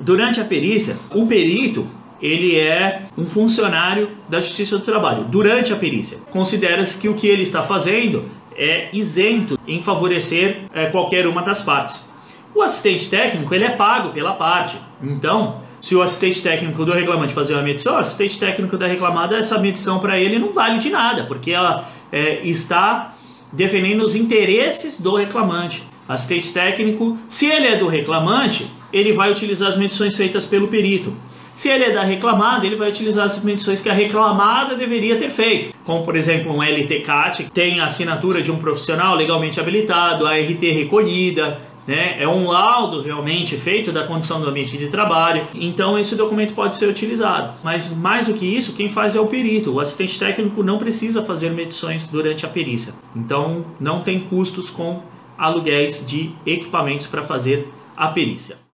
Durante a perícia, o perito ele é um funcionário da Justiça do Trabalho. Durante a perícia, considera-se que o que ele está fazendo é isento em favorecer é, qualquer uma das partes. O assistente técnico ele é pago pela parte. Então, se o assistente técnico do reclamante fazer uma medição, o assistente técnico da reclamada, essa medição para ele não vale de nada, porque ela é, está defendendo os interesses do reclamante. Assistente técnico, se ele é do reclamante, ele vai utilizar as medições feitas pelo perito. Se ele é da reclamada, ele vai utilizar as medições que a reclamada deveria ter feito, como por exemplo um LTCAT, que tem a assinatura de um profissional legalmente habilitado, a RT recolhida, né? É um laudo realmente feito da condição do ambiente de trabalho. Então esse documento pode ser utilizado. Mas mais do que isso, quem faz é o perito. O assistente técnico não precisa fazer medições durante a perícia. Então não tem custos com aluguéis de equipamentos para fazer a perícia.